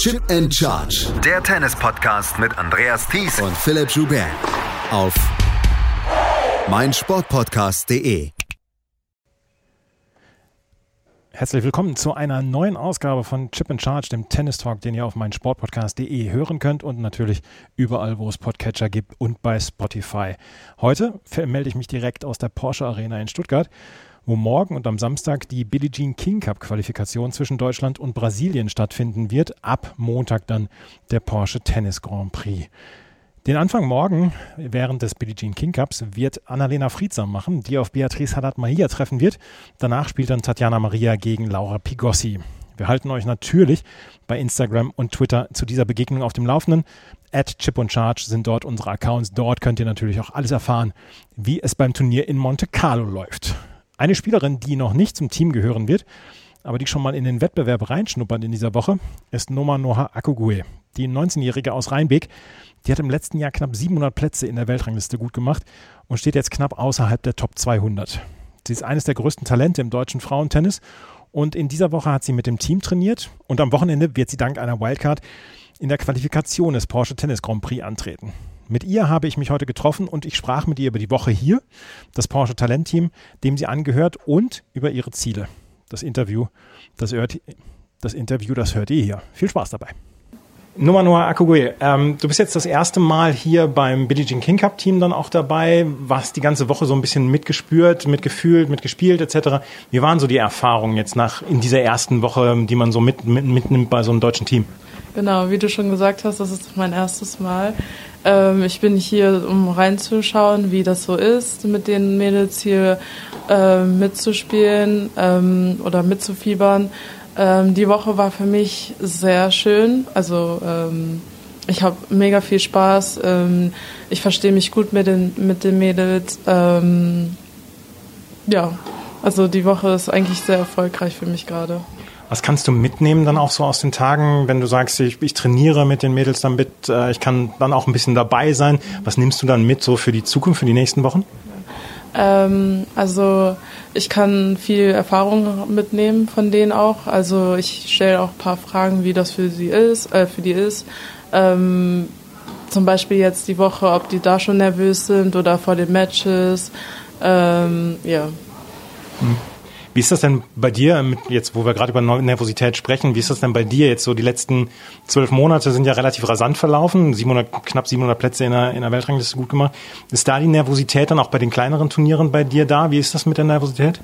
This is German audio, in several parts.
Chip and Charge. Der Tennis-Podcast mit Andreas Thies und Philipp Joubert. Auf meinsportpodcast.de. Herzlich willkommen zu einer neuen Ausgabe von Chip and Charge, dem Tennis Talk, den ihr auf meinsportpodcast.de hören könnt und natürlich überall, wo es Podcatcher gibt und bei Spotify. Heute melde ich mich direkt aus der Porsche Arena in Stuttgart wo morgen und am Samstag die Billie Jean King Cup Qualifikation zwischen Deutschland und Brasilien stattfinden wird. Ab Montag dann der Porsche Tennis Grand Prix. Den Anfang morgen während des Billie Jean King Cups wird Annalena Friedsam machen, die auf Beatrice Haddad Mahia treffen wird. Danach spielt dann Tatjana Maria gegen Laura Pigossi. Wir halten euch natürlich bei Instagram und Twitter zu dieser Begegnung auf dem Laufenden. At Chip und Charge sind dort unsere Accounts. Dort könnt ihr natürlich auch alles erfahren, wie es beim Turnier in Monte Carlo läuft. Eine Spielerin, die noch nicht zum Team gehören wird, aber die schon mal in den Wettbewerb reinschnuppert in dieser Woche, ist Noma Noha Akugwe. Die 19-Jährige aus Rheinbeck, die hat im letzten Jahr knapp 700 Plätze in der Weltrangliste gut gemacht und steht jetzt knapp außerhalb der Top 200. Sie ist eines der größten Talente im deutschen Frauentennis und in dieser Woche hat sie mit dem Team trainiert und am Wochenende wird sie dank einer Wildcard in der Qualifikation des Porsche Tennis Grand Prix antreten. Mit ihr habe ich mich heute getroffen und ich sprach mit ihr über die Woche hier, das Porsche Talentteam, dem sie angehört und über ihre Ziele. Das Interview, das hört, das Interview, das hört ihr hier. Viel Spaß dabei. Nummer Noah Akugwe, ähm, du bist jetzt das erste Mal hier beim Billie Jean King Cup Team dann auch dabei, warst die ganze Woche so ein bisschen mitgespürt, mitgefühlt, mitgespielt etc. Wie waren so die Erfahrungen jetzt nach in dieser ersten Woche, die man so mit, mit, mitnimmt bei so einem deutschen Team? Genau, wie du schon gesagt hast, das ist mein erstes Mal. Ähm, ich bin hier, um reinzuschauen, wie das so ist, mit den Mädels hier äh, mitzuspielen ähm, oder mitzufiebern. Ähm, die Woche war für mich sehr schön. Also ähm, ich habe mega viel Spaß. Ähm, ich verstehe mich gut mit den, mit den Mädels. Ähm, ja, also die Woche ist eigentlich sehr erfolgreich für mich gerade. Was kannst du mitnehmen dann auch so aus den Tagen, wenn du sagst, ich, ich trainiere mit den Mädels dann mit, äh, ich kann dann auch ein bisschen dabei sein. Was nimmst du dann mit so für die Zukunft, für die nächsten Wochen? Ähm, also ich kann viel Erfahrung mitnehmen von denen auch. Also ich stelle auch ein paar Fragen, wie das für sie ist, äh, für die ist. Ähm, zum Beispiel jetzt die Woche, ob die da schon nervös sind oder vor den Matches. Ähm, ja. Hm. Wie ist das denn bei dir, jetzt wo wir gerade über Nervosität sprechen, wie ist das denn bei dir jetzt so? Die letzten zwölf Monate sind ja relativ rasant verlaufen, 700, knapp 700 Plätze in der, in der Weltrangliste gut gemacht. Ist da die Nervosität dann auch bei den kleineren Turnieren bei dir da? Wie ist das mit der Nervosität?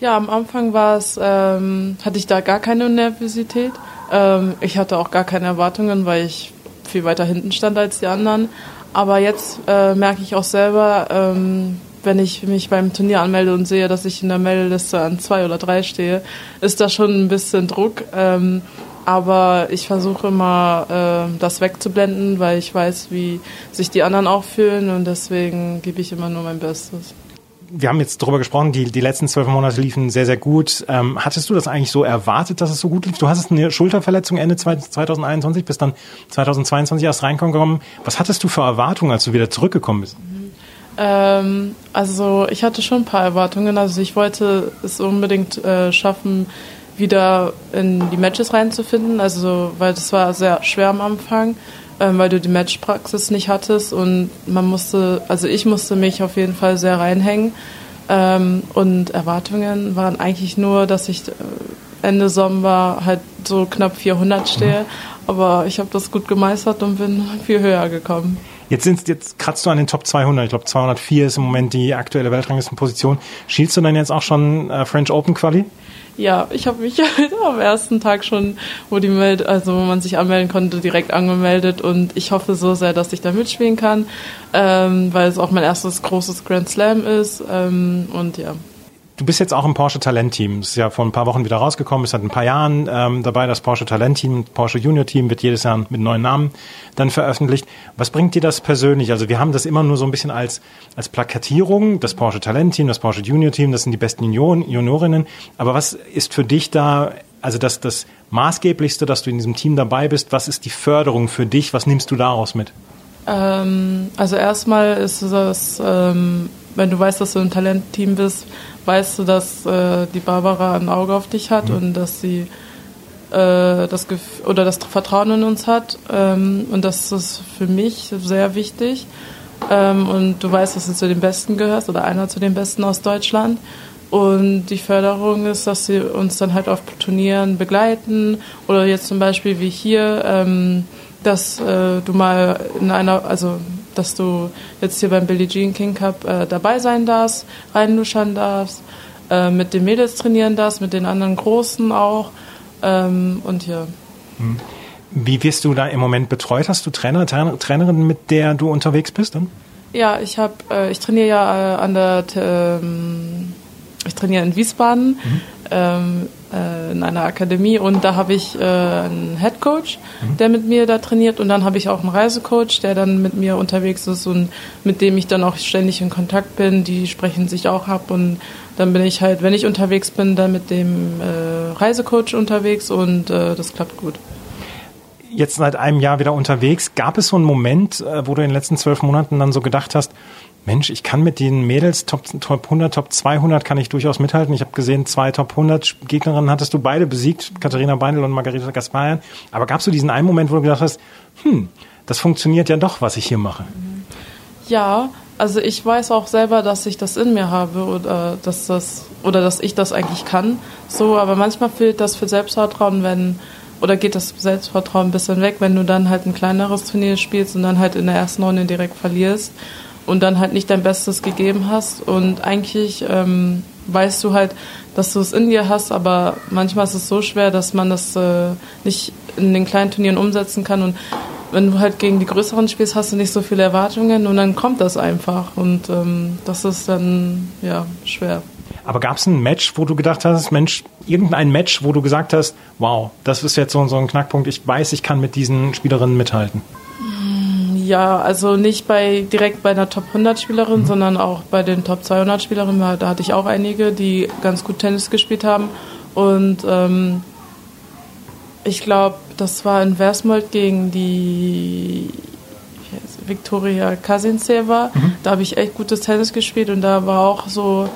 Ja, am Anfang war es, ähm, hatte ich da gar keine Nervosität. Ähm, ich hatte auch gar keine Erwartungen, weil ich viel weiter hinten stand als die anderen. Aber jetzt äh, merke ich auch selber, ähm, wenn ich mich beim Turnier anmelde und sehe, dass ich in der Meldeliste an zwei oder drei stehe, ist da schon ein bisschen Druck. Ähm, aber ich versuche immer, äh, das wegzublenden, weil ich weiß, wie sich die anderen auch fühlen und deswegen gebe ich immer nur mein Bestes. Wir haben jetzt darüber gesprochen, die, die letzten zwölf Monate liefen sehr, sehr gut. Ähm, hattest du das eigentlich so erwartet, dass es so gut lief? Du hattest eine Schulterverletzung Ende 2021, bist dann 2022 erst reingekommen. Was hattest du für Erwartungen, als du wieder zurückgekommen bist? Ähm, also ich hatte schon ein paar Erwartungen. Also ich wollte es unbedingt äh, schaffen, wieder in die Matches reinzufinden. Also weil das war sehr schwer am Anfang, ähm, weil du die Matchpraxis nicht hattest und man musste, also ich musste mich auf jeden Fall sehr reinhängen. Ähm, und Erwartungen waren eigentlich nur, dass ich äh, Ende Sommer halt so knapp 400 stehe. Mhm. Aber ich habe das gut gemeistert und bin viel höher gekommen. Jetzt, sind, jetzt kratzt du an den Top 200. Ich glaube, 204 ist im Moment die aktuelle Weltranglistenposition. Schielst du dann jetzt auch schon äh, French Open Quali? Ja, ich habe mich am ersten Tag schon, wo die Meld also wo man sich anmelden konnte, direkt angemeldet und ich hoffe so sehr, dass ich da mitspielen kann, ähm, weil es auch mein erstes großes Grand Slam ist ähm, und ja. Du bist jetzt auch im Porsche Talent-Team. Das ist ja vor ein paar Wochen wieder rausgekommen, ist seit ein paar Jahren ähm, dabei. Das Porsche Talent-Team, Porsche Junior-Team wird jedes Jahr mit neuen Namen dann veröffentlicht. Was bringt dir das persönlich? Also wir haben das immer nur so ein bisschen als, als Plakatierung, das Porsche Talent-Team, das Porsche Junior-Team, das sind die besten Junioren, Juniorinnen. Aber was ist für dich da, also das, das Maßgeblichste, dass du in diesem Team dabei bist? Was ist die Förderung für dich? Was nimmst du daraus mit? Ähm, also erstmal ist es, ähm, wenn du weißt, dass du ein Talentteam bist, weißt du, dass äh, die Barbara ein Auge auf dich hat mhm. und dass sie äh, das Gef oder das Vertrauen in uns hat. Ähm, und das ist für mich sehr wichtig. Ähm, und du weißt, dass du zu den Besten gehörst oder einer zu den Besten aus Deutschland. Und die Förderung ist, dass sie uns dann halt auf Turnieren begleiten oder jetzt zum Beispiel wie hier, ähm, dass äh, du mal in einer, also dass du jetzt hier beim Billie Jean King Cup äh, dabei sein darfst, reinluschern darfst, äh, mit den Mädels trainieren darfst, mit den anderen Großen auch. Ähm, und ja. Hm. Wie wirst du da im Moment betreut? Hast du Trainer, Trainer Trainerin, mit der du unterwegs bist? Dann? Ja, ich habe, äh, ich trainiere ja äh, an der, ähm, ich trainiere in Wiesbaden mhm. Ähm, äh, in einer Akademie und da habe ich äh, einen Head Coach, mhm. der mit mir da trainiert und dann habe ich auch einen Reisecoach, der dann mit mir unterwegs ist und mit dem ich dann auch ständig in Kontakt bin. Die sprechen sich auch ab und dann bin ich halt, wenn ich unterwegs bin, dann mit dem äh, Reisecoach unterwegs und äh, das klappt gut jetzt seit einem Jahr wieder unterwegs. Gab es so einen Moment, äh, wo du in den letzten zwölf Monaten dann so gedacht hast, Mensch, ich kann mit den Mädels Top, Top 100, Top 200 kann ich durchaus mithalten. Ich habe gesehen, zwei Top 100 Gegnerinnen hattest du beide besiegt, Katharina Beindl und Margarita Gasparian. Aber gab es so diesen einen Moment, wo du gedacht hast, hm, das funktioniert ja doch, was ich hier mache? Ja, also ich weiß auch selber, dass ich das in mir habe oder dass das oder dass ich das eigentlich kann. So, aber manchmal fehlt das für Selbstvertrauen, wenn oder geht das Selbstvertrauen ein bisschen weg, wenn du dann halt ein kleineres Turnier spielst und dann halt in der ersten Runde direkt verlierst und dann halt nicht dein Bestes gegeben hast. Und eigentlich ähm, weißt du halt, dass du es in dir hast, aber manchmal ist es so schwer, dass man das äh, nicht in den kleinen Turnieren umsetzen kann. Und wenn du halt gegen die größeren spielst, hast du nicht so viele Erwartungen und dann kommt das einfach. Und ähm, das ist dann ja schwer. Aber gab es ein Match, wo du gedacht hast, Mensch, irgendein Match, wo du gesagt hast, wow, das ist jetzt so, so ein Knackpunkt, ich weiß, ich kann mit diesen Spielerinnen mithalten? Ja, also nicht bei direkt bei einer Top 100 Spielerin, mhm. sondern auch bei den Top 200 Spielerinnen. Da hatte ich auch einige, die ganz gut Tennis gespielt haben. Und ähm, ich glaube, das war in Versmold gegen die Viktoria Kasintseva. Mhm. Da habe ich echt gutes Tennis gespielt und da war auch so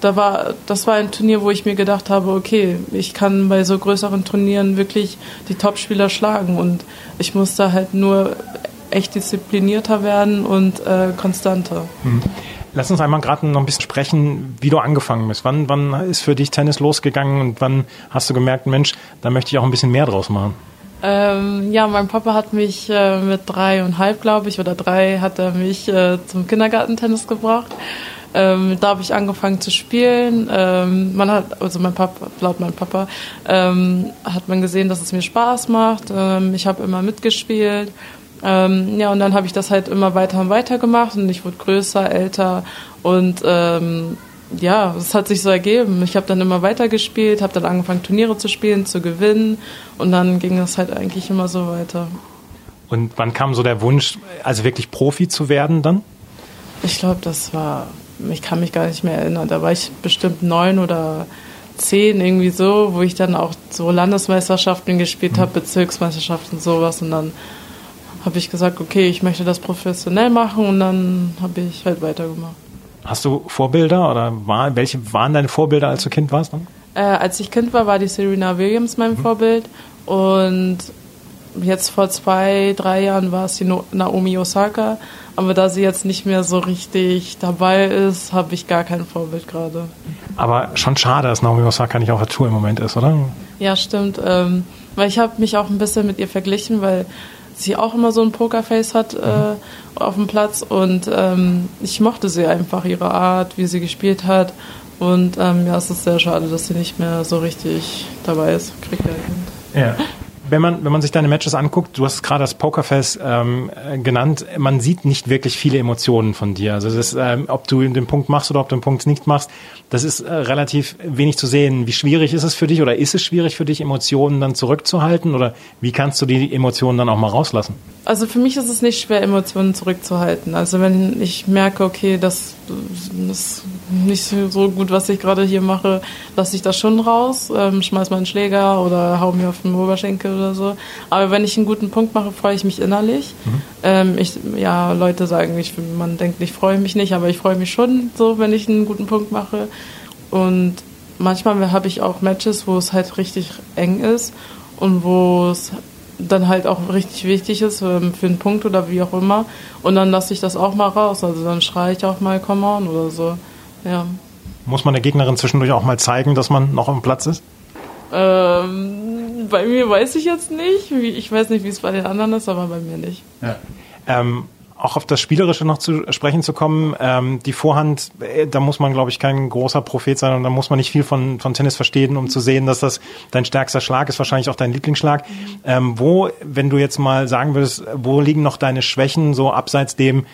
da war, das war ein Turnier, wo ich mir gedacht habe, okay, ich kann bei so größeren Turnieren wirklich die Topspieler schlagen und ich muss da halt nur echt disziplinierter werden und äh, konstanter. Mhm. Lass uns einmal gerade noch ein bisschen sprechen, wie du angefangen bist. Wann, wann ist für dich Tennis losgegangen und wann hast du gemerkt, Mensch, da möchte ich auch ein bisschen mehr draus machen? Ähm, ja, mein Papa hat mich äh, mit dreieinhalb, glaube ich, oder drei, hat er mich äh, zum Kindergartentennis gebracht. Ähm, da habe ich angefangen zu spielen. Ähm, man hat, also mein Papa, laut meinem Papa, ähm, hat man gesehen, dass es mir Spaß macht. Ähm, ich habe immer mitgespielt. Ähm, ja, und dann habe ich das halt immer weiter und weiter gemacht und ich wurde größer, älter und ähm, ja, es hat sich so ergeben. Ich habe dann immer weiter gespielt, habe dann angefangen Turniere zu spielen, zu gewinnen und dann ging das halt eigentlich immer so weiter. Und wann kam so der Wunsch, also wirklich Profi zu werden dann? Ich glaube, das war ich kann mich gar nicht mehr erinnern. Da war ich bestimmt neun oder zehn, irgendwie so, wo ich dann auch so Landesmeisterschaften gespielt habe, Bezirksmeisterschaften, sowas. Und dann habe ich gesagt, okay, ich möchte das professionell machen und dann habe ich halt weitergemacht. Hast du Vorbilder oder war, welche waren deine Vorbilder, als du Kind warst? Dann? Äh, als ich Kind war, war die Serena Williams mein mhm. Vorbild und jetzt vor zwei, drei Jahren war es die Naomi Osaka. Aber da sie jetzt nicht mehr so richtig dabei ist, habe ich gar kein Vorbild gerade. Aber schon schade, dass Naomi Osaka nicht auf der Tour im Moment ist, oder? Ja, stimmt. Ähm, weil ich habe mich auch ein bisschen mit ihr verglichen, weil sie auch immer so ein Pokerface hat äh, auf dem Platz und ähm, ich mochte sie einfach, ihre Art, wie sie gespielt hat. Und ähm, ja, es ist sehr schade, dass sie nicht mehr so richtig dabei ist. Kriegt ja wenn man, wenn man sich deine Matches anguckt, du hast gerade das Pokerfest ähm, genannt, man sieht nicht wirklich viele Emotionen von dir. Also das, ähm, ob du den Punkt machst oder ob du den Punkt nicht machst, das ist äh, relativ wenig zu sehen. Wie schwierig ist es für dich oder ist es schwierig für dich, Emotionen dann zurückzuhalten oder wie kannst du die Emotionen dann auch mal rauslassen? Also für mich ist es nicht schwer, Emotionen zurückzuhalten. Also wenn ich merke, okay, das, ist nicht so gut, was ich gerade hier mache, lasse ich das schon raus, ähm, schmeiß mal einen Schläger oder hau mir auf den Oberschenkel oder so. Aber wenn ich einen guten Punkt mache, freue ich mich innerlich. Mhm. Ähm, ich, ja, Leute sagen, ich, man denkt, ich freue mich nicht, aber ich freue mich schon so, wenn ich einen guten Punkt mache. Und manchmal habe ich auch Matches, wo es halt richtig eng ist und wo es dann halt auch richtig wichtig ist ähm, für einen Punkt oder wie auch immer. Und dann lasse ich das auch mal raus. Also dann schreie ich auch mal Come on oder so. Ja. Muss man der Gegnerin zwischendurch auch mal zeigen, dass man noch am Platz ist? Ähm, bei mir weiß ich jetzt nicht. Ich weiß nicht, wie es bei den anderen ist, aber bei mir nicht. Ja. Ähm, auch auf das Spielerische noch zu sprechen zu kommen, ähm, die Vorhand, äh, da muss man, glaube ich, kein großer Prophet sein und da muss man nicht viel von, von Tennis verstehen, um zu sehen, dass das dein stärkster Schlag ist, wahrscheinlich auch dein Lieblingsschlag. Ähm, wo, wenn du jetzt mal sagen würdest, wo liegen noch deine Schwächen, so abseits dem,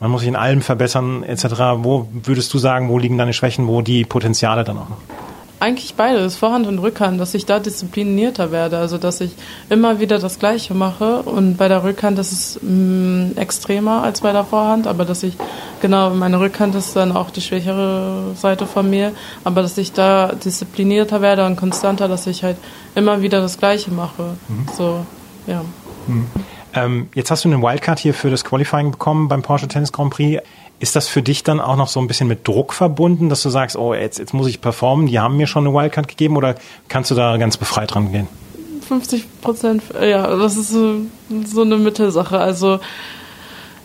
man muss sich in allem verbessern, etc., wo würdest du sagen, wo liegen deine Schwächen, wo die Potenziale dann auch noch? Eigentlich beides, Vorhand und Rückhand, dass ich da disziplinierter werde, also dass ich immer wieder das Gleiche mache und bei der Rückhand ist es mh, extremer als bei der Vorhand, aber dass ich, genau, meine Rückhand ist dann auch die schwächere Seite von mir, aber dass ich da disziplinierter werde und konstanter, dass ich halt immer wieder das Gleiche mache, mhm. so, ja. Mhm. Ähm, jetzt hast du eine Wildcard hier für das Qualifying bekommen beim Porsche Tennis Grand Prix. Ist das für dich dann auch noch so ein bisschen mit Druck verbunden, dass du sagst, oh, jetzt, jetzt muss ich performen, die haben mir schon eine Wildcard gegeben oder kannst du da ganz befreit dran gehen? 50 Prozent, ja, das ist so, so eine Mittelsache. Also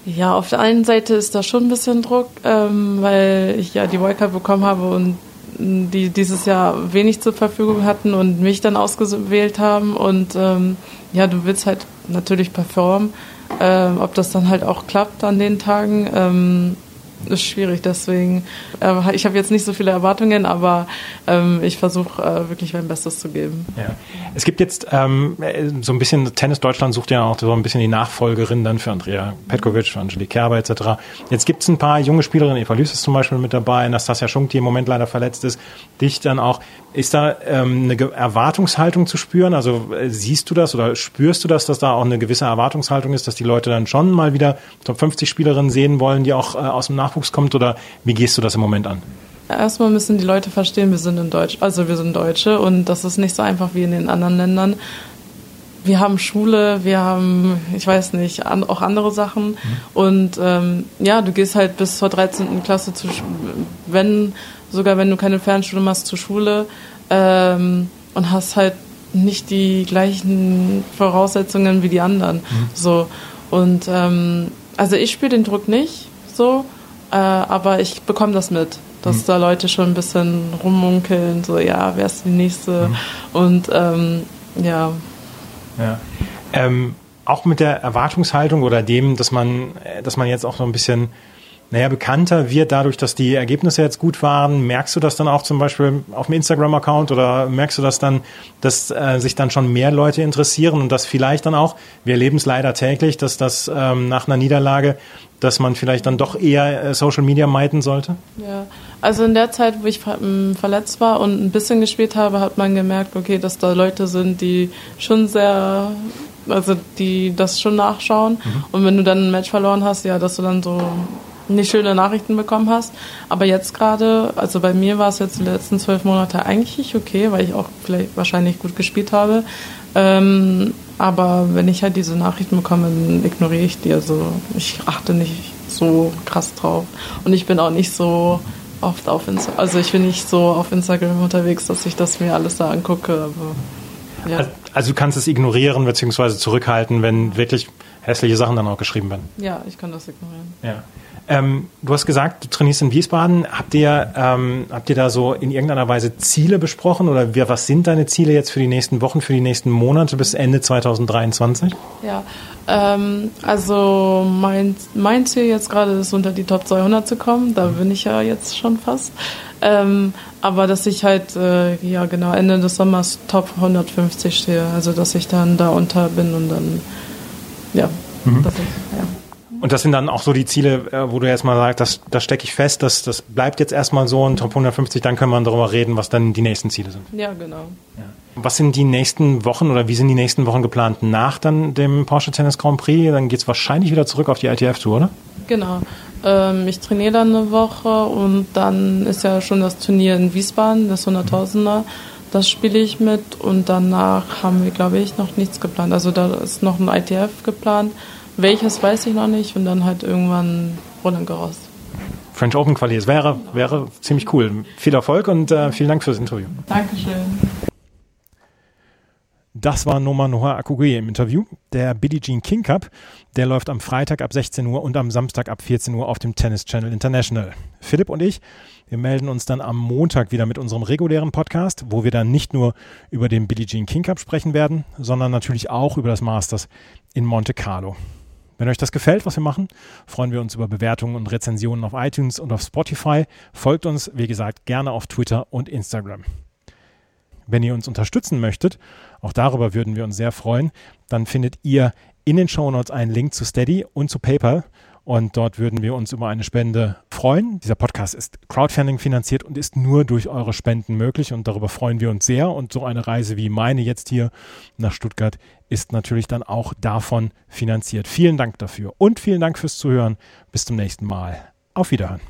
ja, auf der einen Seite ist da schon ein bisschen Druck, ähm, weil ich ja die Wildcard bekommen habe und die dieses Jahr wenig zur Verfügung hatten und mich dann ausgewählt haben. Und ähm, ja, du willst halt natürlich performen. Ähm, ob das dann halt auch klappt an den Tagen, ähm, ist schwierig. Deswegen, äh, ich habe jetzt nicht so viele Erwartungen, aber ähm, ich versuche äh, wirklich mein Bestes zu geben. Ja. Es gibt jetzt ähm, so ein bisschen, Tennis Deutschland sucht ja auch so ein bisschen die Nachfolgerin dann für Andrea Petkovic, für Angelique Kerber etc. Jetzt gibt es ein paar junge Spielerinnen, Eva Lüß ist zum Beispiel mit dabei, Nastasia Schunk, die im Moment leider verletzt ist, dich dann auch. Ist da ähm, eine Erwartungshaltung zu spüren? Also äh, siehst du das oder spürst du das, dass da auch eine gewisse Erwartungshaltung ist, dass die Leute dann schon mal wieder Top 50 Spielerinnen sehen wollen, die auch äh, aus dem Nachwuchs kommt? Oder wie gehst du das im Moment an? Erstmal müssen die Leute verstehen, wir sind in Deutsch, also wir sind Deutsche und das ist nicht so einfach wie in den anderen Ländern. Wir haben Schule, wir haben, ich weiß nicht, an, auch andere Sachen. Mhm. Und ähm, ja, du gehst halt bis zur 13. Klasse zu, wenn, sogar wenn du keine Fernschule machst, zur Schule ähm, und hast halt nicht die gleichen Voraussetzungen wie die anderen. Mhm. So. Und ähm, also ich spüre den Druck nicht so, äh, aber ich bekomme das mit dass mhm. da Leute schon ein bisschen rummunkeln, so ja, wer ist die nächste? Mhm. Und ähm, ja. Ja. Ähm, auch mit der Erwartungshaltung oder dem, dass man, dass man jetzt auch so ein bisschen naja, bekannter wird dadurch, dass die Ergebnisse jetzt gut waren. Merkst du das dann auch zum Beispiel auf dem Instagram-Account oder merkst du das dann, dass äh, sich dann schon mehr Leute interessieren und dass vielleicht dann auch, wir erleben es leider täglich, dass das ähm, nach einer Niederlage, dass man vielleicht dann doch eher äh, Social Media meiden sollte? Ja, also in der Zeit, wo ich ähm, verletzt war und ein bisschen gespielt habe, hat man gemerkt, okay, dass da Leute sind, die schon sehr also die das schon nachschauen. Mhm. Und wenn du dann ein Match verloren hast, ja, dass du dann so nicht schöne Nachrichten bekommen hast. Aber jetzt gerade, also bei mir war es jetzt die letzten zwölf Monate eigentlich okay, weil ich auch vielleicht wahrscheinlich gut gespielt habe. Ähm, aber wenn ich halt diese Nachrichten bekomme, dann ignoriere ich die. Also ich achte nicht so krass drauf. Und ich bin auch nicht so oft auf Instagram, also ich bin nicht so auf Instagram unterwegs, dass ich das mir alles da angucke. Aber, ja. Also du kannst es ignorieren bzw. zurückhalten, wenn wirklich hässliche Sachen dann auch geschrieben werden. Ja, ich kann das ignorieren. Ja. Ähm, du hast gesagt, du trainierst in Wiesbaden. Habt ihr, ähm, habt ihr da so in irgendeiner Weise Ziele besprochen oder wir, was sind deine Ziele jetzt für die nächsten Wochen, für die nächsten Monate bis Ende 2023? Ja, ähm, also mein, mein Ziel jetzt gerade ist, unter die Top 200 zu kommen. Da bin ich ja jetzt schon fast. Ähm, aber dass ich halt, äh, ja genau, Ende des Sommers Top 150 stehe. Also dass ich dann da unter bin und dann, ja, mhm. dass ich, ja. Und das sind dann auch so die Ziele, äh, wo du erstmal sagst, das, das stecke ich fest, das, das bleibt jetzt erstmal so und Top 150, dann können wir darüber reden, was dann die nächsten Ziele sind. Ja, genau. Ja. Was sind die nächsten Wochen oder wie sind die nächsten Wochen geplant nach dann dem Porsche Tennis Grand Prix? Dann geht es wahrscheinlich wieder zurück auf die ITF-Tour, oder? Genau. Ähm, ich trainiere dann eine Woche und dann ist ja schon das Turnier in Wiesbaden, das 100.000er. Das spiele ich mit und danach haben wir, glaube ich, noch nichts geplant. Also da ist noch ein ITF geplant welches weiß ich noch nicht und dann halt irgendwann Roland Garros. French Open Quali, es wäre, wäre ziemlich cool. Viel Erfolg und äh, vielen Dank fürs Interview. Dankeschön. Das war Noma Noah Akugui im Interview. Der Billie Jean King Cup, der läuft am Freitag ab 16 Uhr und am Samstag ab 14 Uhr auf dem Tennis Channel International. Philipp und ich, wir melden uns dann am Montag wieder mit unserem regulären Podcast, wo wir dann nicht nur über den Billie Jean King Cup sprechen werden, sondern natürlich auch über das Masters in Monte Carlo. Wenn euch das gefällt, was wir machen, freuen wir uns über Bewertungen und Rezensionen auf iTunes und auf Spotify. Folgt uns, wie gesagt, gerne auf Twitter und Instagram. Wenn ihr uns unterstützen möchtet, auch darüber würden wir uns sehr freuen, dann findet ihr in den Shownotes einen Link zu Steady und zu PayPal und dort würden wir uns über eine Spende freuen. Dieser Podcast ist Crowdfunding finanziert und ist nur durch eure Spenden möglich und darüber freuen wir uns sehr. Und so eine Reise wie meine jetzt hier nach Stuttgart ist natürlich dann auch davon finanziert. Vielen Dank dafür und vielen Dank fürs Zuhören. Bis zum nächsten Mal. Auf Wiederhören.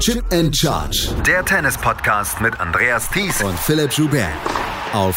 Chip and Charge. Der Tennis-Podcast mit Andreas Thies und Philipp Joubert. Auf